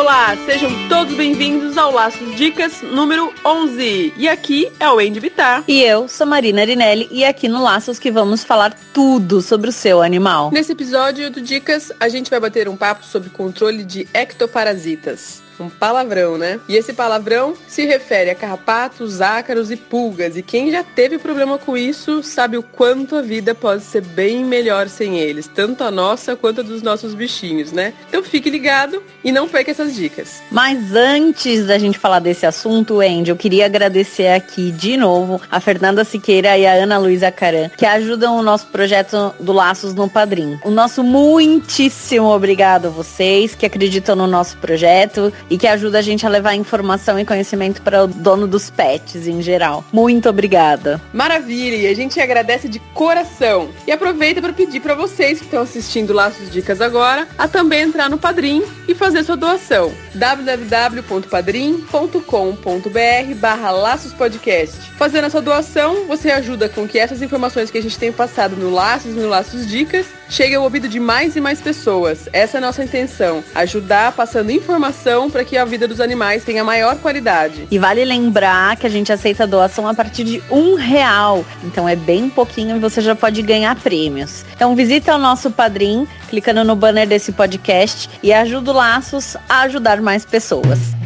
Olá, sejam todos bem-vindos ao Laços Dicas número 11. E aqui é o Andy Bittar. E eu sou Marina Arinelli e aqui no Laços que vamos falar tudo sobre o seu animal. Nesse episódio do Dicas, a gente vai bater um papo sobre controle de ectoparasitas um palavrão, né? E esse palavrão se refere a carrapatos, ácaros e pulgas. E quem já teve problema com isso sabe o quanto a vida pode ser bem melhor sem eles, tanto a nossa quanto a dos nossos bichinhos, né? Então fique ligado e não perca essas dicas. Mas antes da gente falar desse assunto, Andy, eu queria agradecer aqui de novo a Fernanda Siqueira e a Ana Luísa Caran, que ajudam o nosso projeto do Laços no Padrim. O nosso muitíssimo obrigado a vocês que acreditam no nosso projeto e que ajuda a gente a levar informação e conhecimento para o dono dos pets em geral. Muito obrigada. Maravilha, e a gente agradece de coração. E aproveita para pedir para vocês que estão assistindo Laços Dicas agora a também entrar no Padrim e fazer sua doação. www.padrim.com.br barra Laços Podcast. Fazendo essa doação, você ajuda com que essas informações que a gente tem passado no Laços e no Laços Dicas cheguem ao ouvido de mais e mais pessoas. Essa é a nossa intenção, ajudar passando informação para que a vida dos animais tenha maior qualidade. E vale lembrar que a gente aceita doação a partir de um real. Então é bem pouquinho e você já pode ganhar prêmios. Então visita o nosso padrinho, clicando no banner desse podcast e ajuda o Laços a ajudar mais pessoas.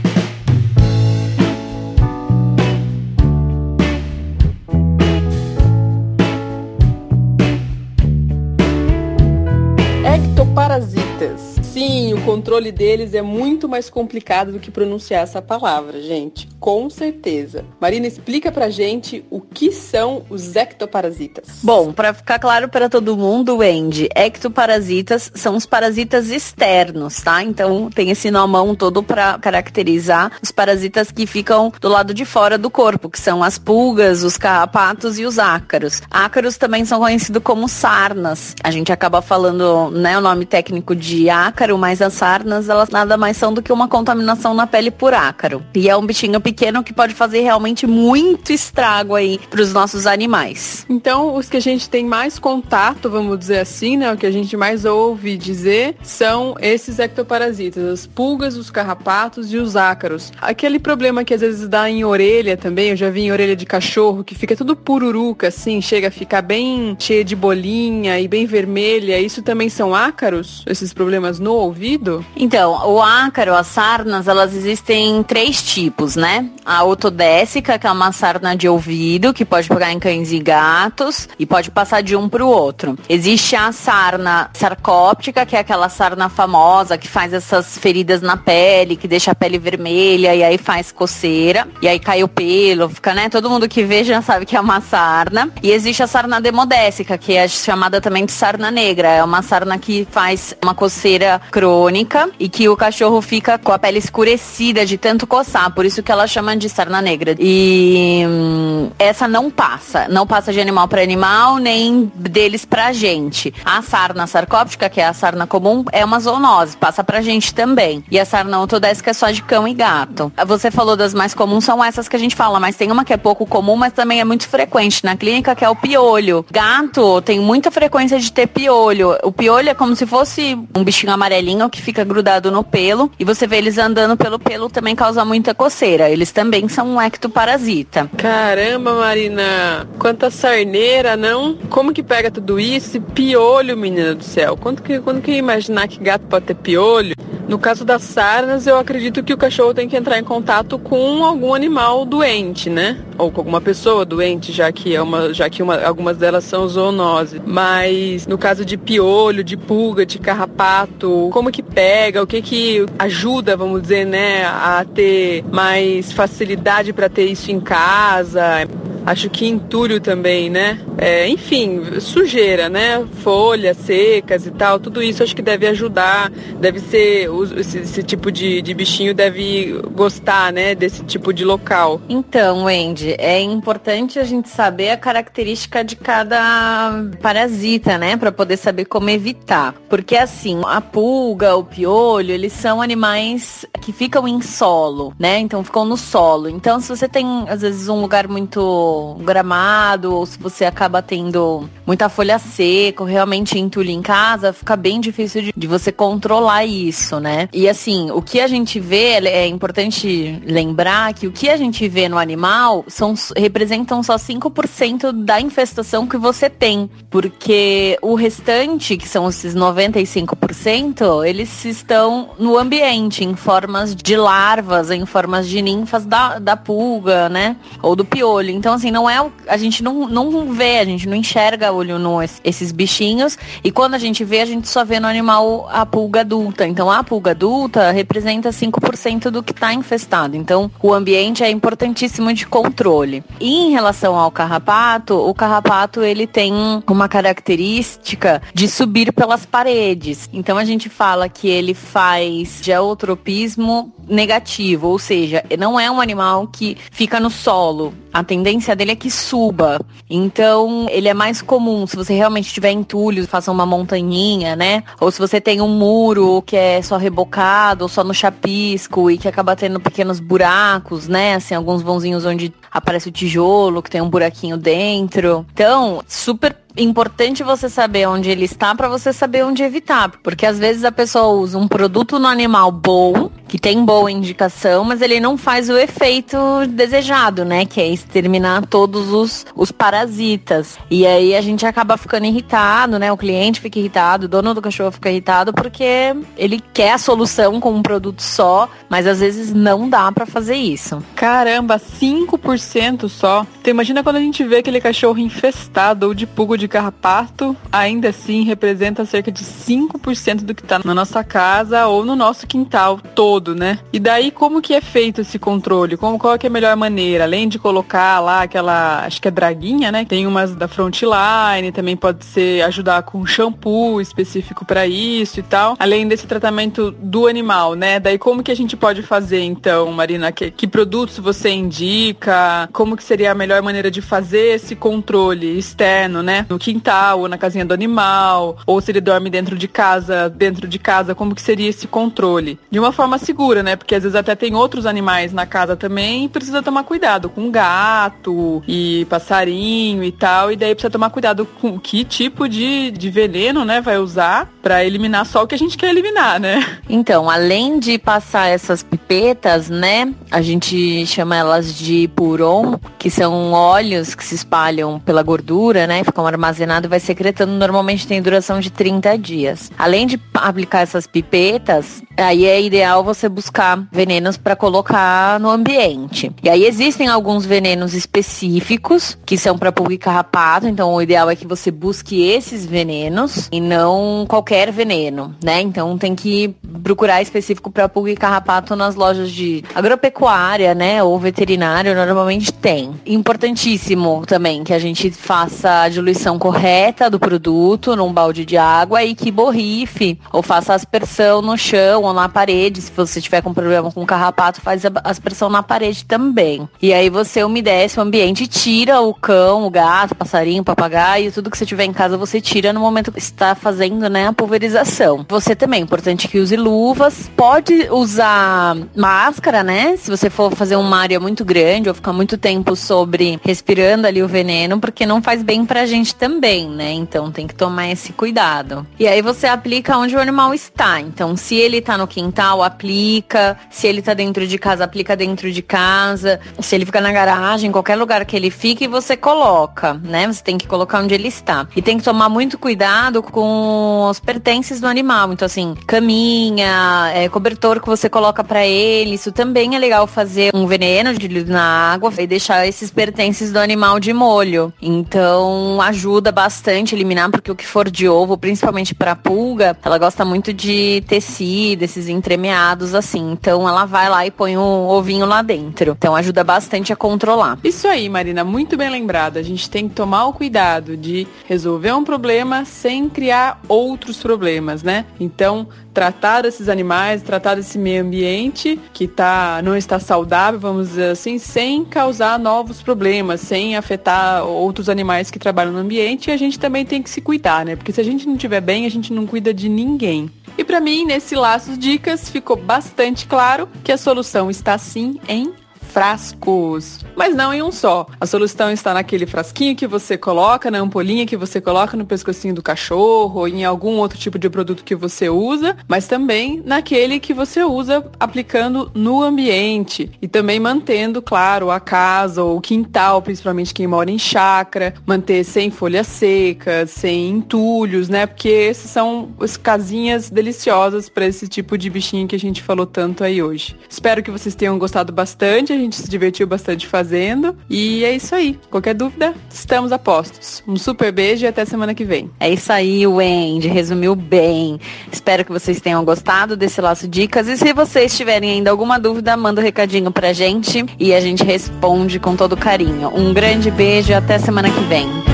Controle deles é muito mais complicado do que pronunciar essa palavra, gente. Com certeza. Marina, explica pra gente o que são os ectoparasitas. Bom, para ficar claro para todo mundo, Wendy, ectoparasitas são os parasitas externos, tá? Então tem esse nomão todo para caracterizar os parasitas que ficam do lado de fora do corpo, que são as pulgas, os carrapatos e os ácaros. Ácaros também são conhecidos como sarnas. A gente acaba falando, né, o nome técnico de ácaro mas as sarnas, elas nada mais são do que uma contaminação na pele por ácaro. E é um bichinho pequeno que pode fazer realmente muito estrago aí para os nossos animais. Então, os que a gente tem mais contato, vamos dizer assim, né, o que a gente mais ouve dizer, são esses ectoparasitas, as pulgas, os carrapatos e os ácaros. Aquele problema que às vezes dá em orelha também, eu já vi em orelha de cachorro, que fica tudo pururuca, assim, chega a ficar bem cheia de bolinha e bem vermelha. Isso também são ácaros? Esses problemas no ouvido? Então, o ácaro, as sarnas, elas existem em três tipos, né? A autodécica, que é uma sarna de ouvido, que pode pegar em cães e gatos, e pode passar de um para o outro. Existe a sarna sarcóptica, que é aquela sarna famosa, que faz essas feridas na pele, que deixa a pele vermelha, e aí faz coceira, e aí cai o pelo, fica, né? Todo mundo que vê já sabe que é uma sarna. E existe a sarna demodécica, que é chamada também de sarna negra. É uma sarna que faz uma coceira crônica e que o cachorro fica com a pele escurecida de tanto coçar, por isso que ela chama de sarna negra. E hum, essa não passa, não passa de animal para animal, nem deles pra gente. A sarna sarcóptica, que é a sarna comum, é uma zoonose, passa pra gente também. E a sarna autodésica é só de cão e gato. Você falou das mais comuns, são essas que a gente fala, mas tem uma que é pouco comum, mas também é muito frequente na clínica, que é o piolho. Gato tem muita frequência de ter piolho. O piolho é como se fosse um bichinho amarelinho que fica grudado no pelo e você vê eles andando pelo pelo também causa muita coceira. Eles também são um ectoparasita. Caramba, Marina, quanta sarneira, não? Como que pega tudo isso? Piolho, menina do céu. Quando que, quando que imaginar que gato pode ter piolho? No caso das sarnas, eu acredito que o cachorro tem que entrar em contato com algum animal doente, né? Ou com alguma pessoa doente, já que é uma, já que uma, algumas delas são zoonose. Mas no caso de piolho, de pulga, de carrapato, como que pega? O que que ajuda, vamos dizer, né, a ter mais facilidade para ter isso em casa? Acho que entulho também, né? É, enfim, sujeira, né? Folhas secas e tal, tudo isso acho que deve ajudar, deve ser, esse, esse tipo de, de bichinho deve gostar, né? Desse tipo de local. Então, Wendy, é importante a gente saber a característica de cada parasita, né? Para poder saber como evitar. Porque assim, a pulga, o piolho, eles são animais que ficam em solo, né? Então ficam no solo. Então, se você tem, às vezes, um lugar muito gramado, ou se você acaba tendo muita folha seca, realmente entulho em casa, fica bem difícil de, de você controlar isso, né? E assim, o que a gente vê, é importante lembrar que o que a gente vê no animal são, representam só 5% da infestação que você tem. Porque o restante, que são esses 95%, eles estão no ambiente, em formas de larvas, em formas de ninfas da, da pulga, né? Ou do piolho. Então, assim, não é. A gente não, não vê, a gente não enxerga olho no esses bichinhos. E quando a gente vê, a gente só vê no animal a pulga adulta. Então, a pulga adulta representa 5% do que está infestado. Então, o ambiente é importantíssimo de controle. E em relação ao carrapato, o carrapato ele tem uma característica de subir pelas paredes. Então, a gente fala que ele faz geotropismo negativo, ou seja, não é um animal que fica no solo. A tendência dele é que suba. Então, ele é mais comum se você realmente tiver entulho, faça uma montanhinha, né? Ou se você tem um muro que é só rebocado, ou só no chapisco e que acaba tendo pequenos buracos, né? Assim, alguns vãozinhos onde aparece o tijolo, que tem um buraquinho dentro. Então, super importante você saber onde ele está para você saber onde evitar, porque às vezes a pessoa usa um produto no animal bom, que tem boa indicação, mas ele não faz o efeito desejado, né, que é exterminar todos os, os parasitas. E aí a gente acaba ficando irritado, né, o cliente fica irritado, o dono do cachorro fica irritado porque ele quer a solução com um produto só, mas às vezes não dá para fazer isso. Caramba, 5% só. Então imagina quando a gente vê aquele cachorro infestado ou de pulga de de carrapato ainda assim representa cerca de 5% do que está na nossa casa ou no nosso quintal todo, né? E daí como que é feito esse controle? Como qual é a melhor maneira? Além de colocar lá aquela, acho que é draguinha, né? Tem umas da Frontline, também pode ser ajudar com shampoo específico para isso e tal. Além desse tratamento do animal, né? Daí como que a gente pode fazer então, Marina? Que, que produtos você indica? Como que seria a melhor maneira de fazer esse controle externo, né? No quintal ou na casinha do animal, ou se ele dorme dentro de casa, dentro de casa, como que seria esse controle? De uma forma segura, né? Porque às vezes até tem outros animais na casa também e precisa tomar cuidado com gato e passarinho e tal, e daí precisa tomar cuidado com que tipo de, de veneno, né, vai usar para eliminar só o que a gente quer eliminar, né? Então, além de passar essas pipetas, né, a gente chama elas de puron, que são óleos que se espalham pela gordura, né, ficam armazenados armazenado vai secretando, normalmente tem duração de 30 dias. Além de aplicar essas pipetas, aí é ideal você buscar venenos para colocar no ambiente. E aí existem alguns venenos específicos que são para pulga e carrapato, então o ideal é que você busque esses venenos e não qualquer veneno, né? Então tem que procurar específico para pulga e carrapato nas lojas de agropecuária, né, ou veterinário, normalmente tem. Importantíssimo também que a gente faça a diluição correta do produto num balde de água e que borrife ou faça aspersão no chão ou na parede. Se você tiver com problema com carrapato, faz aspersão na parede também. E aí você umedece o ambiente, tira o cão, o gato, o passarinho, o papagaio, tudo que você tiver em casa você tira no momento que está fazendo, né, a pulverização. Você também, é importante que use luvas. Pode usar máscara, né? Se você for fazer uma área muito grande ou ficar muito tempo sobre respirando ali o veneno, porque não faz bem pra gente também, né? Então tem que tomar esse cuidado. E aí você aplica onde o animal está. Então, se ele tá no quintal, aplica. Se ele tá dentro de casa, aplica dentro de casa. Se ele fica na garagem, qualquer lugar que ele fique, você coloca, né? Você tem que colocar onde ele está. E tem que tomar muito cuidado com os pertences do animal. Então, assim, caminha, é, cobertor que você coloca para ele. Isso também é legal fazer um veneno de na água e deixar esses pertences do animal de molho. Então, ajuda ajuda bastante a eliminar, porque o que for de ovo, principalmente para pulga, ela gosta muito de tecido, esses entremeados assim. Então ela vai lá e põe um ovinho lá dentro. Então ajuda bastante a controlar. Isso aí, Marina, muito bem lembrado. A gente tem que tomar o cuidado de resolver um problema sem criar outros problemas, né? Então, tratar esses animais, tratar desse meio ambiente que tá, não está saudável, vamos dizer assim, sem causar novos problemas, sem afetar outros animais que trabalham no ambiente. E a gente também tem que se cuidar, né? Porque se a gente não estiver bem, a gente não cuida de ninguém. E para mim, nesse Laços Dicas, ficou bastante claro que a solução está sim em frascos, mas não em um só. A solução está naquele frasquinho que você coloca, na ampolinha que você coloca no pescocinho do cachorro, ou em algum outro tipo de produto que você usa, mas também naquele que você usa aplicando no ambiente e também mantendo, claro, a casa ou o quintal, principalmente quem mora em chácara, manter sem folhas secas, sem entulhos, né? Porque esses são as casinhas deliciosas para esse tipo de bichinho que a gente falou tanto aí hoje. Espero que vocês tenham gostado bastante gente se divertiu bastante fazendo. E é isso aí. Qualquer dúvida, estamos a postos. Um super beijo e até semana que vem. É isso aí, Wendy. Resumiu bem. Espero que vocês tenham gostado desse laço dicas. E se vocês tiverem ainda alguma dúvida, manda um recadinho pra gente e a gente responde com todo carinho. Um grande beijo e até semana que vem.